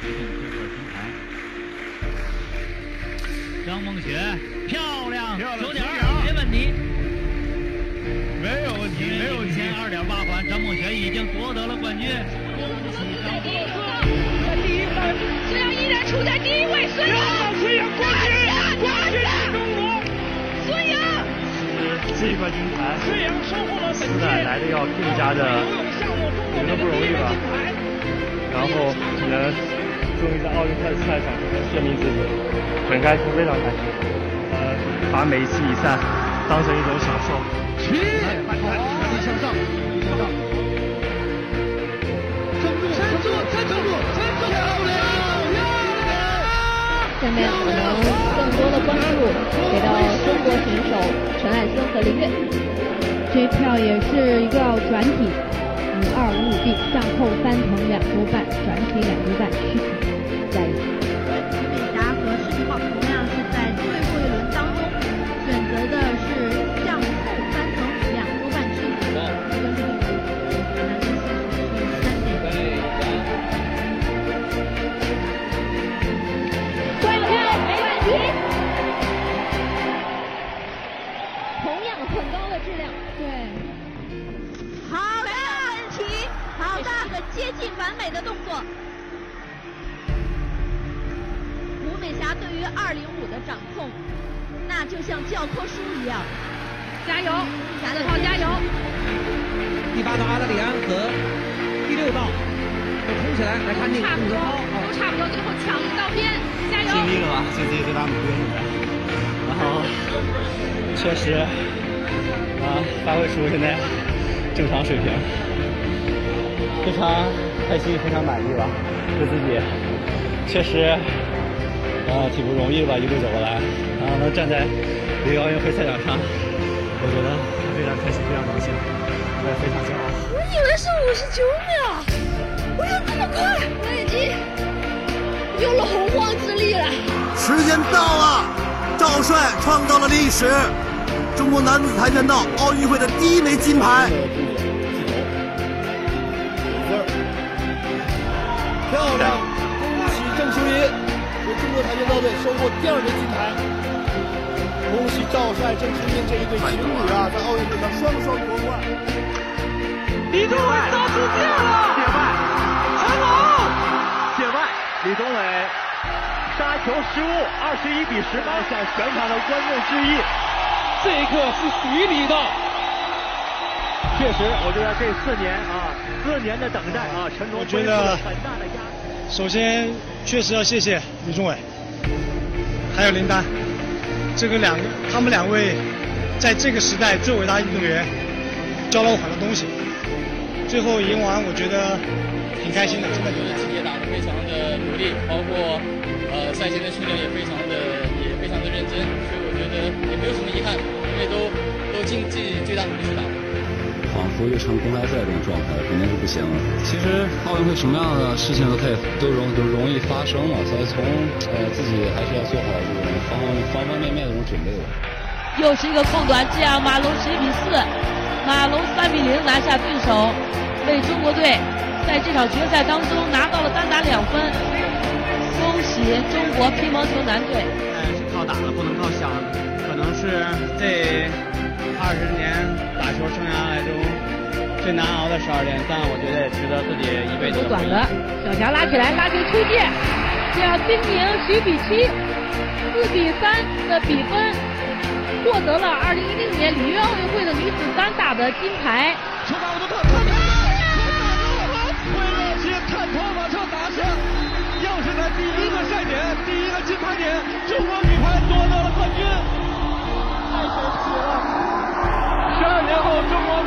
这块金牌。张梦雪，漂亮，九点没问题，没有问题，没有问题。二点八环，张梦雪已经夺得了冠军。第一分，孙杨依然处在第一位。孙杨，孙杨冠军，冠军是中国。孙杨，这一块金牌，孙杨收获了本届来的要更加的，觉得不容易吧。然后能终于在奥运赛赛场上证明自己，很开心，非常开心。呃，把每一次比赛当成一种享受。起，快快，全力向上，向上。撑住，撑住，撑住，撑住！漂亮，漂亮！下面我们更多的关注给到中国选手陈艾森和林月。这一票也是一个转体，二五五 B 向后翻腾两周半，转体两周半，续体加油！美霞和世锦宝同样接近完美的动作。吴美霞对于二零五的掌控，那就像教科书一样。加油，霞子浩加油！第八道阿德里安和第六道都冲起来，来看这个差不多，都差不多，最后抢一道边，加油！尽力了吧，尽自己最大努力。然后确实啊，发挥出现在正常水平，非常开心，非常满意吧，对自己确实啊挺不容易吧，一路走过来，然后能站在奥运会赛场上，我觉得非常开心，非常高兴，我也非常骄傲。我以为是五十九秒，我有这么快，我已经用了洪荒之力了。时间到了，赵帅创造了历史，中国男子跆拳道奥运会的第一枚金牌。漂亮，恭喜郑淑怡，为中国跆拳道队收获第二枚金牌。恭喜赵帅、郑淑英这一对情侣啊，在奥运会上双双夺冠。李宗伟遭出界了，界外，成龙，界外，李宗伟杀球失误，二十一比十八，向全场的观众致意。这一刻是属于你的。确实，我觉得这四年啊，四年的等待啊，陈龙背负了很大的压力。首先，确实要谢谢李宗伟，还有林丹，这个两个，他们两位在这个时代最伟大运动员，教了我很多东西。最后赢完，我觉得挺开心的，真的。也打得非常的努力，包括呃赛前的训练也非常的也非常的认真，所以我觉得也没有什么遗憾，因为都都尽自己最大努力去打。仿佛又成公开赛这种状态，肯定是不行了。其实奥运会什么样的事情都可以都容都容易发生嘛，所以从呃自己还是要做好这种方方方面面的这种准备吧。又是一个空短，这样马龙十一比四，马龙三比零拿下对手，为中国队在这场决赛当中拿到了单打两分。恭喜中国乒乓球男队！是靠打的，不能靠想，可能是这二十年打球生涯来中最难熬的十二年，但我觉得也值得自己一辈子。不短的，小强拉起来，拉球出界，这样丁宁十比七，四比三的比分，获得了二零一六年里约奥运会的女子单打的金牌。球打我的特看到了，回了起看头把球打下，又是在第一个赛点，第一个金牌点，中国女排夺得了冠军，太神奇了！十二年后，中国